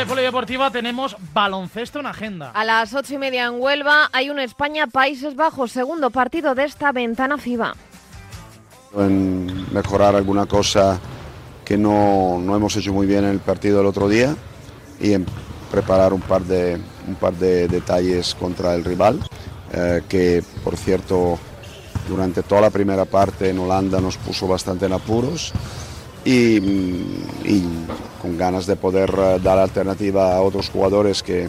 Clave polideportiva tenemos baloncesto en agenda. A las ocho y media en Huelva hay un España-Países Bajos, segundo partido de esta ventana FIBA. en mejorar alguna cosa que no, no hemos hecho muy bien en el partido del otro día y en preparar un par de, un par de detalles contra el rival, eh, que por cierto durante toda la primera parte en Holanda nos puso bastante en apuros y, y con ganas de poder eh, dar alternativa a otros jugadores que,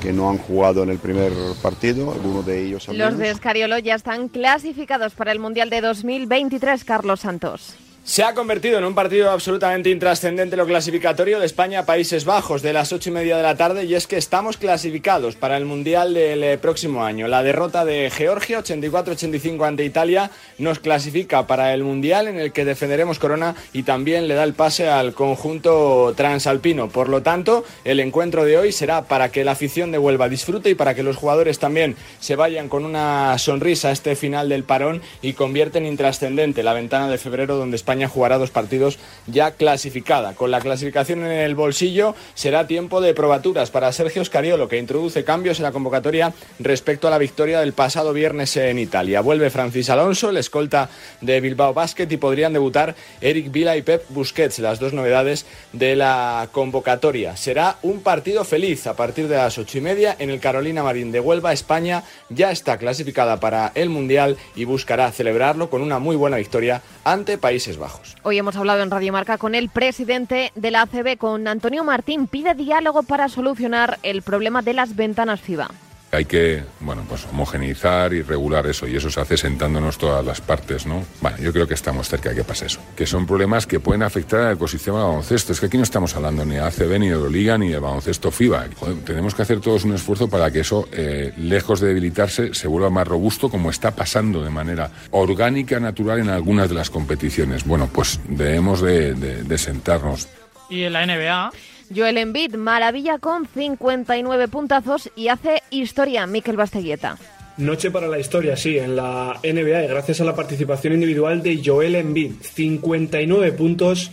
que no han jugado en el primer partido, algunos de ellos al Los menos. de Escariolo ya están clasificados para el Mundial de 2023, Carlos Santos. Se ha convertido en un partido absolutamente intrascendente lo clasificatorio de España-Países Bajos de las ocho y media de la tarde y es que estamos clasificados para el Mundial del eh, próximo año. La derrota de Georgia 84-85 ante Italia nos clasifica para el Mundial en el que defenderemos corona y también le da el pase al conjunto transalpino. Por lo tanto, el encuentro de hoy será para que la afición de Huelva disfrute y para que los jugadores también se vayan con una sonrisa a este final del parón y convierten intrascendente la ventana de febrero donde España España jugará dos partidos ya clasificada. Con la clasificación en el bolsillo será tiempo de probaturas para Sergio Scariolo, que introduce cambios en la convocatoria respecto a la victoria del pasado viernes en Italia. Vuelve Francis Alonso, el escolta de Bilbao Basket, y podrían debutar Eric Vila y Pep Busquets, las dos novedades de la convocatoria. Será un partido feliz a partir de las ocho y media en el Carolina Marín de Huelva. España ya está clasificada para el Mundial y buscará celebrarlo con una muy buena victoria ante Países Bajos. Hoy hemos hablado en Radio Marca con el presidente de la ACB, con Antonio Martín. Pide diálogo para solucionar el problema de las ventanas FIBA. Hay que, bueno, pues homogeneizar y regular eso, y eso se hace sentándonos todas las partes, ¿no? Bueno, yo creo que estamos cerca de que pase eso. Que son problemas que pueden afectar al ecosistema de baloncesto. Es que aquí no estamos hablando ni de ACB, ni de Euroliga, ni de baloncesto FIBA. tenemos que hacer todos un esfuerzo para que eso, eh, lejos de debilitarse, se vuelva más robusto, como está pasando de manera orgánica, natural en algunas de las competiciones. Bueno, pues debemos de, de sentarnos. Y en la NBA. Joel Embiid, maravilla con 59 puntazos y hace historia Mikel Basteguieta. Noche para la historia, sí, en la NBA gracias a la participación individual de Joel Embiid. 59 puntos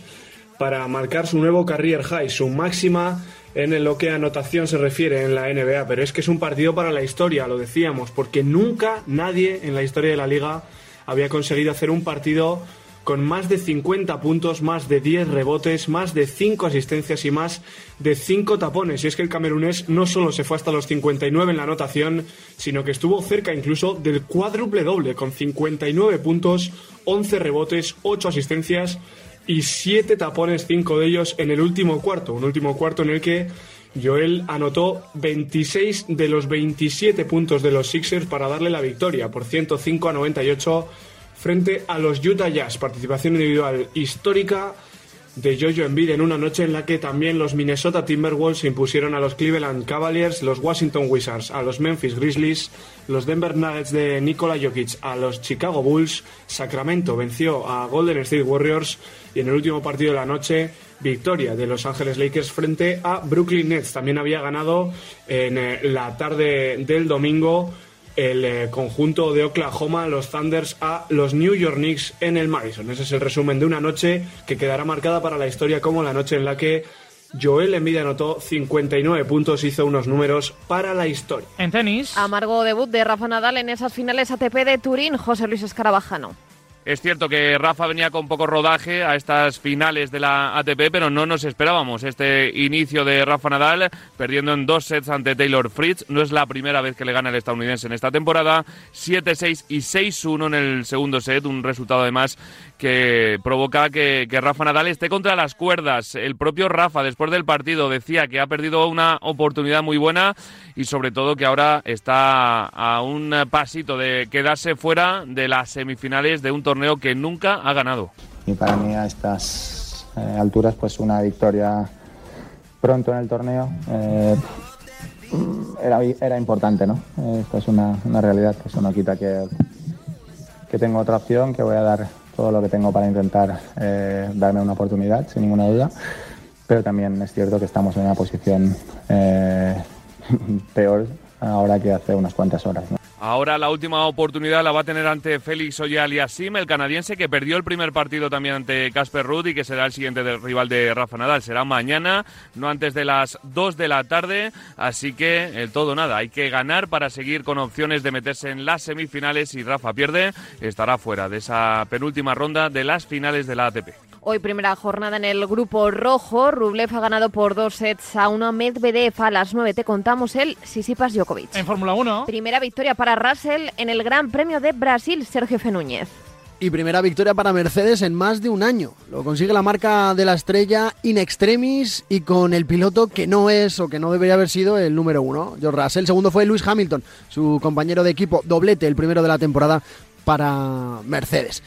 para marcar su nuevo career high, su máxima en lo que a anotación se refiere en la NBA. Pero es que es un partido para la historia, lo decíamos, porque nunca nadie en la historia de la liga había conseguido hacer un partido con más de 50 puntos, más de 10 rebotes, más de 5 asistencias y más de 5 tapones. Y es que el camerunés no solo se fue hasta los 59 en la anotación, sino que estuvo cerca incluso del cuádruple doble, con 59 puntos, 11 rebotes, 8 asistencias y 7 tapones, 5 de ellos en el último cuarto. Un último cuarto en el que Joel anotó 26 de los 27 puntos de los Sixers para darle la victoria por 105 a 98 frente a los Utah Jazz. Participación individual histórica de Jojo Embiid en una noche en la que también los Minnesota Timberwolves se impusieron a los Cleveland Cavaliers, los Washington Wizards a los Memphis Grizzlies, los Denver Nuggets de Nikola Jokic a los Chicago Bulls, Sacramento venció a Golden State Warriors y en el último partido de la noche victoria de Los Ángeles Lakers frente a Brooklyn Nets. También había ganado en eh, la tarde del domingo el eh, conjunto de Oklahoma, los Thunders, a los New York Knicks en el Madison. Ese es el resumen de una noche que quedará marcada para la historia como la noche en la que Joel Embiid anotó 59 puntos, hizo unos números para la historia. En tenis. Amargo debut de Rafa Nadal en esas finales ATP de Turín, José Luis Escarabajano. Es cierto que Rafa venía con poco rodaje a estas finales de la ATP, pero no nos esperábamos este inicio de Rafa Nadal perdiendo en dos sets ante Taylor Fritz. No es la primera vez que le gana el estadounidense en esta temporada. 7-6 y 6-1 en el segundo set, un resultado además que provoca que, que, Rafa Nadal esté contra las cuerdas. El propio Rafa, después del partido, decía que ha perdido una oportunidad muy buena y sobre todo que ahora está a un pasito de quedarse fuera de las semifinales de un torneo que nunca ha ganado. Y para mí a estas eh, alturas, pues una victoria pronto en el torneo eh, era, era, importante, ¿no? Esta es una, una realidad, que eso no quita que, que tengo otra opción, que voy a dar todo lo que tengo para intentar eh, darme una oportunidad, sin ninguna duda. Pero también es cierto que estamos en una posición eh, peor ahora que hace unas cuantas horas. Ahora la última oportunidad la va a tener ante Félix Oye-Aliassime, el canadiense que perdió el primer partido también ante Casper Ruud y que será el siguiente del rival de Rafa Nadal. Será mañana, no antes de las 2 de la tarde, así que el todo nada. Hay que ganar para seguir con opciones de meterse en las semifinales. Si Rafa pierde, estará fuera de esa penúltima ronda de las finales de la ATP. Hoy primera jornada en el grupo rojo. Rublev ha ganado por dos sets a uno Medvedev a las nueve. Te contamos el Sisipas Djokovic. En Fórmula 1. Primera victoria para Russell en el Gran Premio de Brasil, Sergio Fenúñez. Y primera victoria para Mercedes en más de un año. Lo consigue la marca de la estrella in extremis y con el piloto que no es o que no debería haber sido el número uno, George Russell. El segundo fue Lewis Hamilton, su compañero de equipo, doblete, el primero de la temporada para Mercedes.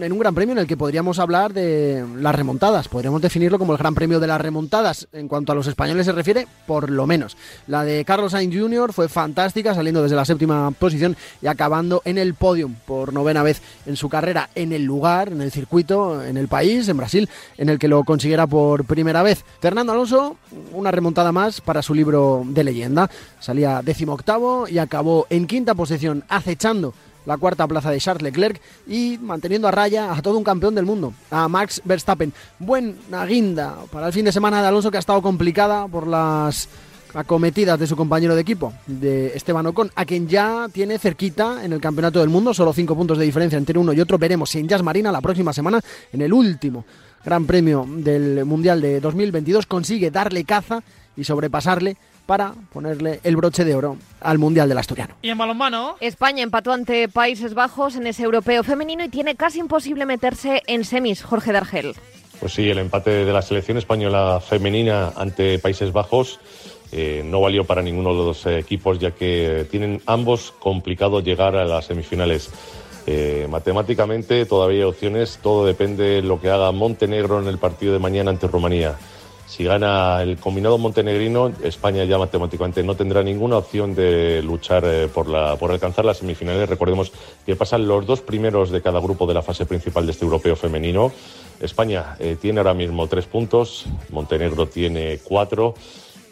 En un gran premio en el que podríamos hablar de las remontadas, podríamos definirlo como el gran premio de las remontadas, en cuanto a los españoles se refiere, por lo menos. La de Carlos Sainz Jr. fue fantástica, saliendo desde la séptima posición y acabando en el podium por novena vez en su carrera, en el lugar, en el circuito, en el país, en Brasil, en el que lo consiguiera por primera vez. Fernando Alonso, una remontada más para su libro de leyenda. Salía décimo octavo y acabó en quinta posición, acechando la cuarta plaza de Charles Leclerc y manteniendo a raya a todo un campeón del mundo, a Max Verstappen. Buena guinda para el fin de semana de Alonso que ha estado complicada por las acometidas de su compañero de equipo, de Esteban Ocon, a quien ya tiene cerquita en el Campeonato del Mundo, solo cinco puntos de diferencia entre uno y otro. Veremos si en Jazz Marina la próxima semana, en el último Gran Premio del Mundial de 2022, consigue darle caza y sobrepasarle para ponerle el broche de oro al Mundial del Asturiano. Y en balonmano, España empató ante Países Bajos en ese europeo femenino y tiene casi imposible meterse en semis, Jorge Dargel. Pues sí, el empate de la selección española femenina ante Países Bajos eh, no valió para ninguno de los eh, equipos, ya que tienen ambos complicado llegar a las semifinales. Eh, matemáticamente todavía hay opciones, todo depende de lo que haga Montenegro en el partido de mañana ante Rumanía. Si gana el combinado montenegrino, España ya matemáticamente no tendrá ninguna opción de luchar eh, por, alcanzar las semifinales. Recordemos que pasan los dos primeros de cada grupo de la fase principal de este europeo femenino. España eh, tiene ahora mismo tres puntos, Montenegro tiene cuatro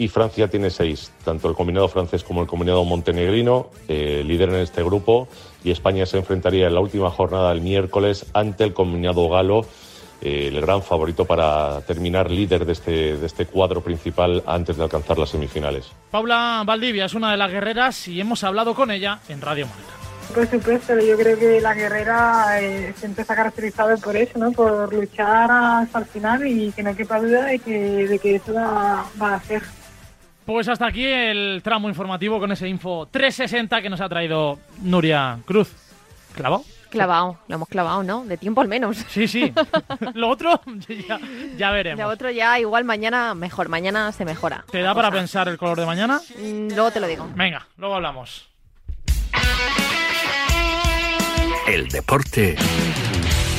y Francia tiene seis. Tanto el combinado francés como el combinado montenegrino eh, lideran este grupo y España se enfrentaría en la última jornada el miércoles ante el combinado galo eh, el gran favorito para terminar líder de este, de este cuadro principal antes de alcanzar las semifinales. Paula Valdivia es una de las guerreras y hemos hablado con ella en Radio Marca. Por supuesto, yo creo que la guerrera eh, siempre está caracterizada por eso, ¿no? Por luchar hasta el final y que no quepa duda de que, de que eso va, va a ser. Pues hasta aquí el tramo informativo con ese info 360 que nos ha traído Nuria Cruz. ¿Clavado? Clavado, lo hemos clavado, ¿no? De tiempo al menos. Sí, sí. lo otro ya, ya veremos. Lo otro ya igual mañana mejor, mañana se mejora. ¿Te da para pensar el color de mañana? Mm, luego te lo digo. Venga, luego hablamos. El deporte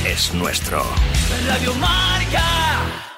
es nuestro. Radio Marca.